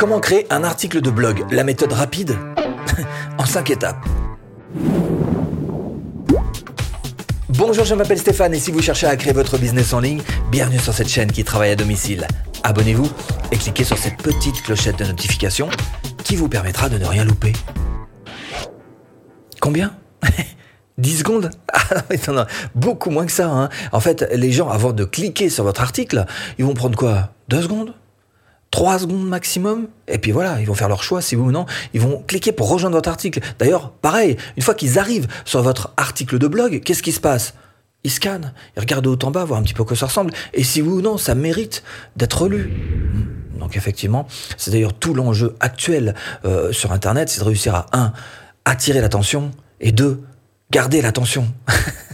Comment créer un article de blog La méthode rapide En 5 étapes. Bonjour, je m'appelle Stéphane et si vous cherchez à créer votre business en ligne, bienvenue sur cette chaîne qui travaille à domicile. Abonnez-vous et cliquez sur cette petite clochette de notification qui vous permettra de ne rien louper. Combien 10 secondes ah, non, Beaucoup moins que ça. Hein. En fait, les gens, avant de cliquer sur votre article, ils vont prendre quoi? 2 secondes? 3 secondes maximum, et puis voilà, ils vont faire leur choix, si oui ou non, ils vont cliquer pour rejoindre votre article. D'ailleurs, pareil, une fois qu'ils arrivent sur votre article de blog, qu'est-ce qui se passe? Ils scannent, ils regardent haut en bas, voir un petit peu à quoi ça ressemble, et si oui ou non, ça mérite d'être lu. Donc effectivement, c'est d'ailleurs tout l'enjeu actuel euh, sur Internet, c'est de réussir à, un, attirer l'attention, et deux, garder l'attention.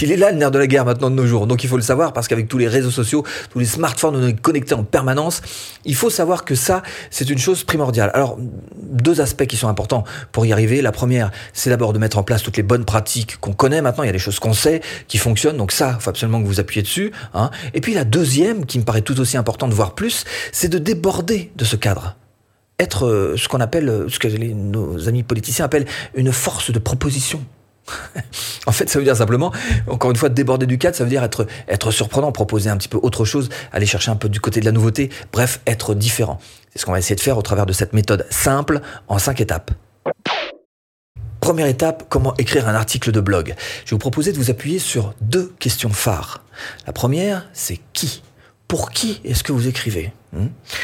Il est là le nerf de la guerre maintenant de nos jours. Donc il faut le savoir parce qu'avec tous les réseaux sociaux, tous les smartphones, on est connectés en permanence. Il faut savoir que ça, c'est une chose primordiale. Alors, deux aspects qui sont importants pour y arriver. La première, c'est d'abord de mettre en place toutes les bonnes pratiques qu'on connaît maintenant. Il y a des choses qu'on sait, qui fonctionnent. Donc ça, il faut absolument que vous appuyez dessus. Hein. Et puis la deuxième, qui me paraît tout aussi importante, voire plus, c'est de déborder de ce cadre être euh, ce qu'on appelle, euh, ce que nos amis politiciens appellent une force de proposition. en fait, ça veut dire simplement, encore une fois, déborder du cadre, ça veut dire être, surprenant, proposer un petit peu autre chose, aller chercher un peu du côté de la nouveauté, bref, être différent. C'est ce qu'on va essayer de faire au travers de cette méthode simple en cinq étapes. Première étape, comment écrire un article de blog. Je vais vous proposer de vous appuyer sur deux questions phares. La première, c'est qui? Pour qui est-ce que vous écrivez?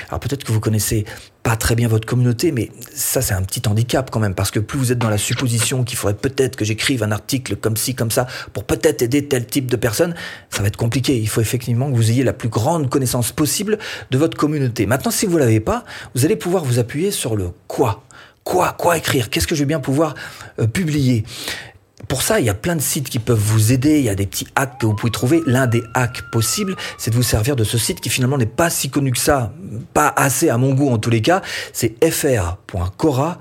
Alors peut-être que vous connaissez pas très bien votre communauté, mais ça c'est un petit handicap quand même, parce que plus vous êtes dans la supposition qu'il faudrait peut-être que j'écrive un article comme ci, comme ça, pour peut-être aider tel type de personne, ça va être compliqué. Il faut effectivement que vous ayez la plus grande connaissance possible de votre communauté. Maintenant, si vous l'avez pas, vous allez pouvoir vous appuyer sur le quoi. Quoi, quoi écrire? Qu'est-ce que je vais bien pouvoir euh, publier? Pour ça, il y a plein de sites qui peuvent vous aider. Il y a des petits hacks que vous pouvez trouver. L'un des hacks possibles, c'est de vous servir de ce site qui finalement n'est pas si connu que ça, pas assez à mon goût en tous les cas. C'est fr.cora.com.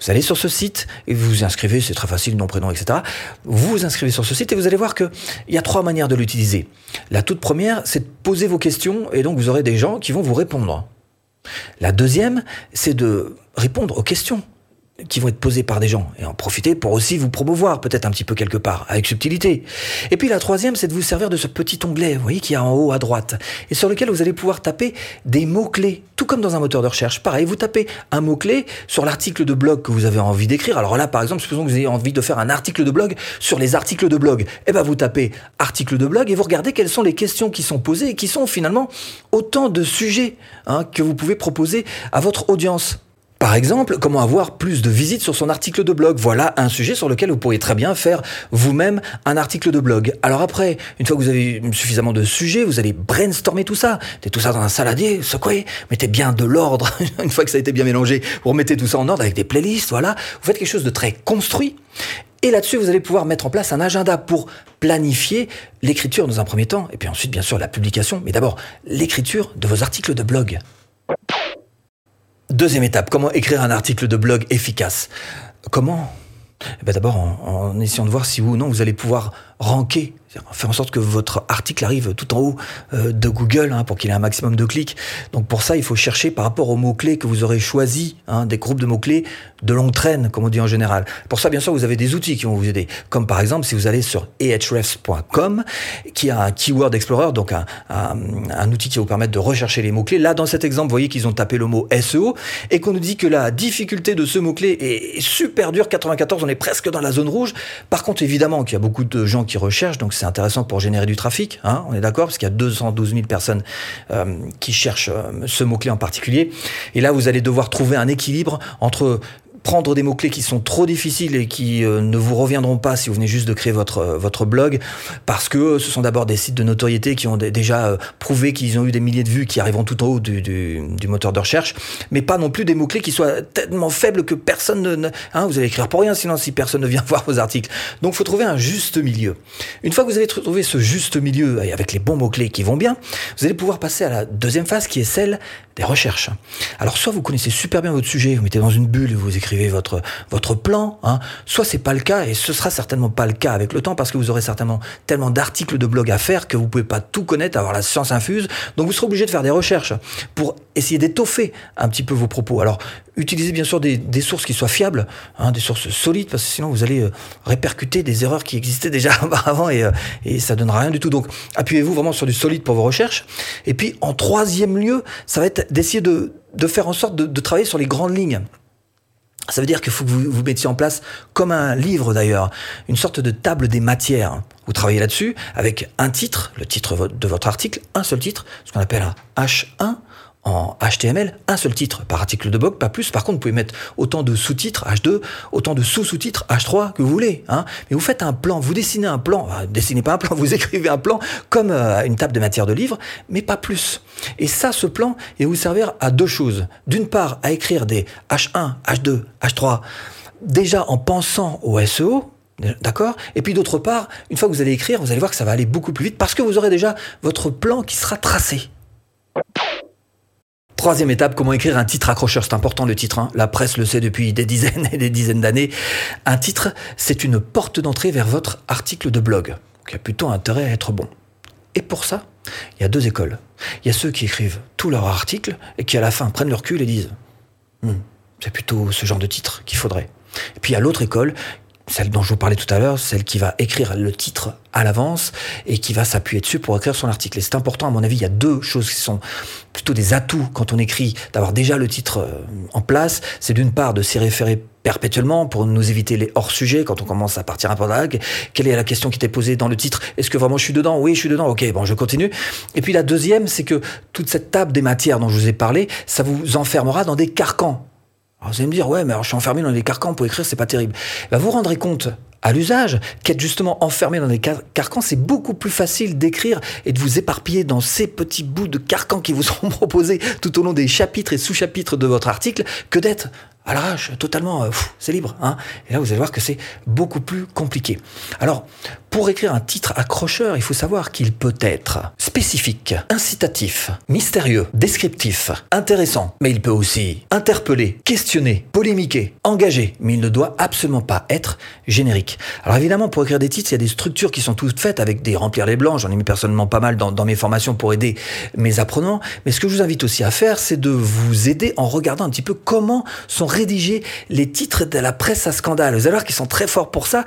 Vous allez sur ce site et vous vous inscrivez, c'est très facile, nom, prénom, etc. Vous vous inscrivez sur ce site et vous allez voir qu'il y a trois manières de l'utiliser. La toute première, c'est de poser vos questions et donc vous aurez des gens qui vont vous répondre. La deuxième, c'est de répondre aux questions qui vont être posés par des gens et en profiter pour aussi vous promouvoir peut-être un petit peu quelque part avec subtilité. Et puis la troisième, c'est de vous servir de ce petit onglet, vous voyez, qui est en haut à droite et sur lequel vous allez pouvoir taper des mots-clés, tout comme dans un moteur de recherche. Pareil, vous tapez un mot-clé sur l'article de blog que vous avez envie d'écrire. Alors là, par exemple, supposons que vous ayez envie de faire un article de blog sur les articles de blog. Eh ben, vous tapez article de blog et vous regardez quelles sont les questions qui sont posées et qui sont finalement autant de sujets hein, que vous pouvez proposer à votre audience. Par exemple, comment avoir plus de visites sur son article de blog. Voilà un sujet sur lequel vous pourriez très bien faire vous-même un article de blog. Alors après, une fois que vous avez suffisamment de sujets, vous allez brainstormer tout ça. Mettez tout ça dans un saladier, secouez, mettez bien de l'ordre. une fois que ça a été bien mélangé, vous remettez tout ça en ordre avec des playlists, voilà. Vous faites quelque chose de très construit. Et là-dessus, vous allez pouvoir mettre en place un agenda pour planifier l'écriture dans un premier temps, et puis ensuite, bien sûr, la publication, mais d'abord l'écriture de vos articles de blog. Deuxième étape, comment écrire un article de blog efficace? Comment? Eh ben D'abord en, en, essayant de voir si ou non vous allez pouvoir ranker faire en sorte que votre article arrive tout en haut euh, de Google hein, pour qu'il ait un maximum de clics. Donc pour ça, il faut chercher par rapport aux mots-clés que vous aurez choisis, hein, des groupes de mots-clés de longue traîne, comme on dit en général. Pour ça, bien sûr, vous avez des outils qui vont vous aider. Comme par exemple, si vous allez sur ahrefs.com, qui a un Keyword Explorer, donc un, un, un outil qui va vous permettre de rechercher les mots-clés. Là, dans cet exemple, vous voyez qu'ils ont tapé le mot SEO et qu'on nous dit que la difficulté de ce mot-clé est super dure, 94, on est presque dans la zone rouge. Par contre, évidemment qu'il y a beaucoup de gens qui recherchent, donc c'est intéressant pour générer du trafic, hein, on est d'accord, parce qu'il y a 212 000 personnes euh, qui cherchent euh, ce mot-clé en particulier. Et là, vous allez devoir trouver un équilibre entre prendre des mots-clés qui sont trop difficiles et qui euh, ne vous reviendront pas si vous venez juste de créer votre, euh, votre blog, parce que ce sont d'abord des sites de notoriété qui ont déjà euh, prouvé qu'ils ont eu des milliers de vues qui arriveront tout en haut du, moteur de recherche, mais pas non plus des mots-clés qui soient tellement faibles que personne ne... Hein, vous allez écrire pour rien sinon si personne ne vient voir vos articles. Donc faut trouver un juste milieu. Une fois que vous avez trouvé ce juste milieu avec les bons mots-clés qui vont bien, vous allez pouvoir passer à la deuxième phase qui est celle recherches. Alors soit vous connaissez super bien votre sujet, vous mettez dans une bulle et vous écrivez votre votre plan, hein, soit c'est pas le cas et ce sera certainement pas le cas avec le temps parce que vous aurez certainement tellement d'articles de blog à faire que vous pouvez pas tout connaître, avoir la science infuse, donc vous serez obligé de faire des recherches pour essayer d'étoffer un petit peu vos propos. Alors utilisez bien sûr des, sources qui soient fiables, hein, des sources solides parce que sinon vous allez euh, répercuter des erreurs qui existaient déjà auparavant et, euh, et ça donnera rien du tout. Donc appuyez-vous vraiment sur du solide pour vos recherches. Et puis en troisième lieu, ça va être d'essayer de, faire en sorte de, travailler sur les grandes lignes. Ça veut dire qu'il faut que vous mettiez en place, comme un livre d'ailleurs, une sorte de table des matières. Vous travaillez là-dessus avec un titre, le titre de votre article, un seul titre, ce qu'on appelle un H1, en HTML, un seul titre par article de blog, pas plus. Par contre, vous pouvez mettre autant de sous-titres H2, autant de sous-sous-titres H3 que vous voulez. Hein. Mais vous faites un plan, vous dessinez un plan, dessinez pas un plan, vous écrivez un plan comme euh, une table de matière de livre, mais pas plus. Et ça, ce plan, il va vous servir à deux choses. D'une part, à écrire des H1, H2, H3, déjà en pensant au SEO, D'accord Et puis d'autre part, une fois que vous allez écrire, vous allez voir que ça va aller beaucoup plus vite parce que vous aurez déjà votre plan qui sera tracé. Troisième étape, comment écrire un titre accrocheur? C'est important le titre, hein. la presse le sait depuis des dizaines et des dizaines d'années. Un titre, c'est une porte d'entrée vers votre article de blog, qui a plutôt intérêt à être bon. Et pour ça, il y a deux écoles. Il y a ceux qui écrivent tous leurs articles et qui à la fin prennent leur cul et disent hmm, c'est plutôt ce genre de titre qu'il faudrait. Et puis il y a l'autre école celle dont je vous parlais tout à l'heure, celle qui va écrire le titre à l'avance et qui va s'appuyer dessus pour écrire son article. Et c'est important, à mon avis, il y a deux choses qui sont plutôt des atouts quand on écrit, d'avoir déjà le titre euh, en place. C'est d'une part de s'y référer perpétuellement pour nous éviter les hors-sujets quand on commence à partir un peu vague. Quelle est la question qui était posée dans le titre? Est-ce que vraiment je suis dedans? Oui, je suis dedans. Ok, bon, je continue. Et puis la deuxième, c'est que toute cette table des matières dont je vous ai parlé, ça vous enfermera dans des carcans. Alors vous allez me dire, ouais, mais alors je suis enfermé dans des carcans pour écrire, c'est pas terrible. Ben, vous vous rendrez compte à l'usage qu'être justement enfermé dans des carcans, c'est beaucoup plus facile d'écrire et de vous éparpiller dans ces petits bouts de carcans qui vous seront proposés tout au long des chapitres et sous-chapitres de votre article que d'être à l'arrache, totalement, euh, c'est libre. Hein et là, vous allez voir que c'est beaucoup plus compliqué. Alors, pour écrire un titre accrocheur, il faut savoir qu'il peut être spécifique, incitatif, mystérieux, descriptif, intéressant, mais il peut aussi interpeller, questionner, polémiquer, engager, mais il ne doit absolument pas être générique. Alors évidemment, pour écrire des titres, il y a des structures qui sont toutes faites avec des remplir les blancs, j'en ai mis personnellement pas mal dans, dans mes formations pour aider mes apprenants, mais ce que je vous invite aussi à faire, c'est de vous aider en regardant un petit peu comment sont rédigés les titres de la presse à scandale. Vous allez voir qu'ils sont très forts pour ça,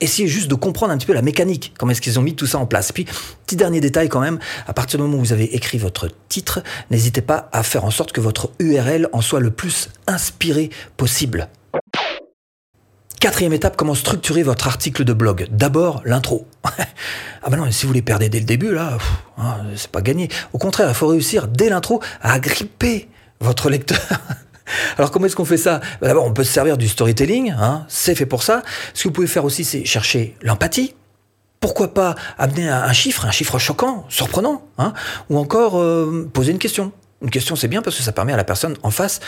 essayez juste de comprendre un petit peu la mécanique, comment est-ce qu'ils ont mis tout ça en place. Puis, petit dernier détail quand même, à partir du moment où vous avez écrit votre titre, n'hésitez pas à faire en sorte que votre URL en soit le plus inspiré possible. Quatrième étape, comment structurer votre article de blog. D'abord, l'intro. ah ben non, si vous les perdez dès le début, là, hein, c'est pas gagné. Au contraire, il faut réussir dès l'intro à agripper votre lecteur. Alors comment est-ce qu'on fait ça? Ben, D'abord, on peut se servir du storytelling, hein, c'est fait pour ça. Ce que vous pouvez faire aussi, c'est chercher l'empathie. Pourquoi pas amener un chiffre, un chiffre choquant, surprenant, hein, ou encore euh, poser une question. Une question, c'est bien parce que ça permet à la personne en face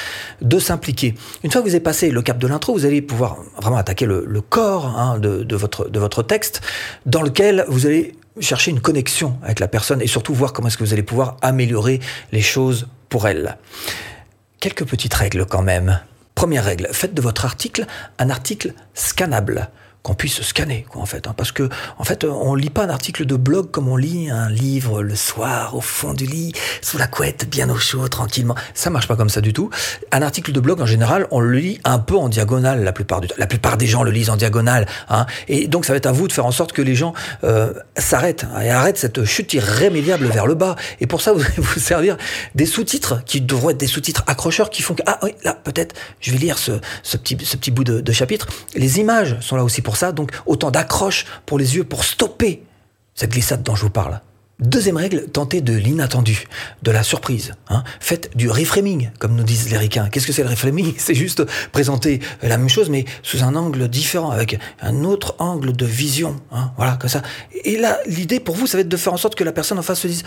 de s'impliquer. Une fois que vous avez passé le cap de l'intro, vous allez pouvoir vraiment attaquer le, corps hein, de votre texte, dans lequel vous allez chercher une connexion avec la personne et surtout voir comment est-ce que vous allez pouvoir améliorer les choses pour elle. Quelques petites règles quand même. Première règle, faites de votre article un article scannable qu'on puisse scanner, quoi, en fait. Hein, parce que, en fait, on lit pas un article de blog comme on lit un livre le soir, au fond du lit, sous la couette, bien au chaud, tranquillement. Ça marche pas comme ça du tout. Un article de blog, en général, on le lit un peu en diagonale la plupart du temps. La plupart des gens le lisent en diagonale. Hein, et donc, ça va être à vous de faire en sorte que les gens euh, s'arrêtent hein, et arrêtent cette chute irrémédiable vers le bas. Et pour ça, vous allez vous servir des sous-titres qui devront être des sous-titres accrocheurs qui font que, ah oui, là, peut-être, je vais lire ce, ce, petit, ce petit bout de, de chapitre. Les images sont là aussi pour ça, donc autant d'accroches pour les yeux pour stopper cette glissade dont je vous parle. Deuxième règle, tentez de l'inattendu, de la surprise. Hein. Faites du reframing, comme nous disent les ricains. Qu'est-ce que c'est le reframing? C'est juste présenter la même chose, mais sous un angle différent, avec un autre angle de vision. Hein. Voilà, comme ça. Et là, l'idée pour vous, ça va être de faire en sorte que la personne en face se dise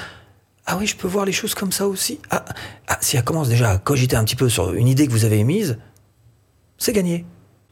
Ah oui, je peux voir les choses comme ça aussi. Ah, ah si elle commence déjà à cogiter un petit peu sur une idée que vous avez émise, c'est gagné.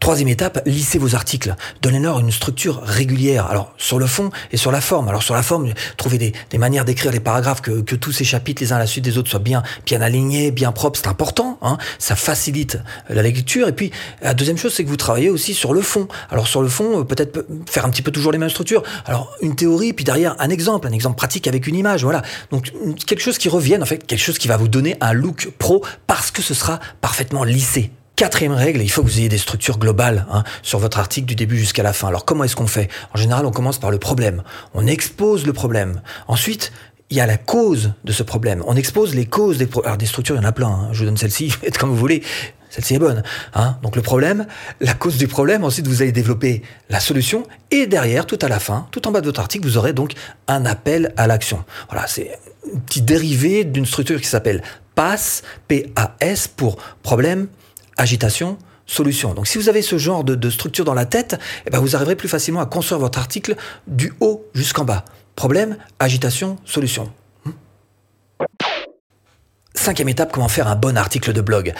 Troisième étape, lissez vos articles. Donnez-leur une structure régulière. Alors, sur le fond et sur la forme. Alors, sur la forme, trouvez des, manières d'écrire les paragraphes, que, tous ces chapitres, les uns à la suite des autres, soient bien, bien alignés, bien propres. C'est important. Hein. Ça facilite la lecture. Et puis, la deuxième chose, c'est que vous travaillez aussi sur le fond. Alors, sur le fond, euh, peut-être faire un petit peu toujours les mêmes structures. Alors, une théorie, puis derrière, un exemple, un exemple pratique avec une image. Voilà. Donc, quelque chose qui revienne, en fait, quelque chose qui va vous donner un look pro parce que ce sera parfaitement lissé. Quatrième règle, il faut que vous ayez des structures globales hein, sur votre article du début jusqu'à la fin. Alors comment est-ce qu'on fait? En général, on commence par le problème. On expose le problème. Ensuite, il y a la cause de ce problème. On expose les causes des Alors des structures, il y en a plein. Hein. Je vous donne celle-ci, faites comme vous voulez. Celle-ci est bonne. Hein. Donc le problème, la cause du problème. Ensuite, vous allez développer la solution. Et derrière, tout à la fin, tout en bas de votre article, vous aurez donc un appel à l'action. Voilà, c'est un petit dérivé d'une structure qui s'appelle PAS, P-A-S, pour problème, agitation, solution. Donc si vous avez ce genre de, structure dans la tête, eh ben, vous arriverez plus facilement à construire votre article du haut jusqu'en bas. Problème, agitation, solution. Hmm. Cinquième étape, comment faire un bon article de blog?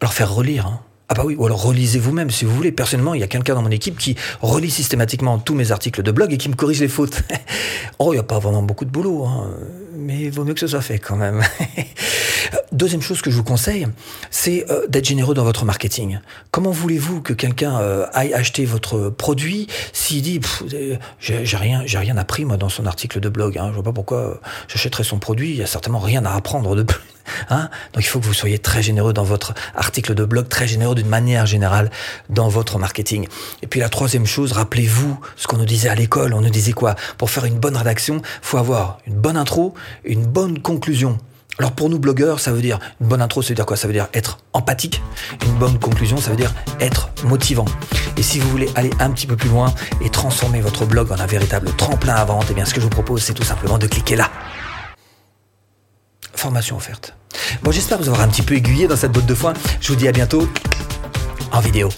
Alors faire relire. Hein. Ah bah oui, ou alors relisez vous-même si vous voulez. Personnellement, il y a quelqu'un dans mon équipe qui relit systématiquement tous mes articles de blog et qui me corrige les fautes. oh, il n'y a pas vraiment beaucoup de boulot, hein. mais il vaut mieux que ce soit fait quand même. Deuxième chose que je vous conseille, c'est euh, d'être généreux dans votre marketing. Comment voulez-vous que quelqu'un euh, aille acheter votre produit s'il dit euh, j'ai rien, j'ai rien appris moi dans son article de blog. Hein, je vois pas pourquoi j'achèterais son produit. Il y a certainement rien à apprendre de plus. Hein Donc il faut que vous soyez très généreux dans votre article de blog, très généreux d'une manière générale dans votre marketing. Et puis la troisième chose, rappelez-vous ce qu'on nous disait à l'école. On nous disait quoi? Pour faire une bonne rédaction, faut avoir une bonne intro, une bonne conclusion. Alors pour nous blogueurs, ça veut dire une bonne intro, ça veut dire quoi? Ça veut dire être empathique. Une bonne conclusion, ça veut dire être motivant. Et si vous voulez aller un petit peu plus loin et transformer votre blog en un véritable tremplin à vente, eh bien ce que je vous propose, c'est tout simplement de cliquer là. Formation offerte. Bon, j'espère vous avoir un petit peu aiguillé dans cette botte de foin. Je vous dis à bientôt en vidéo.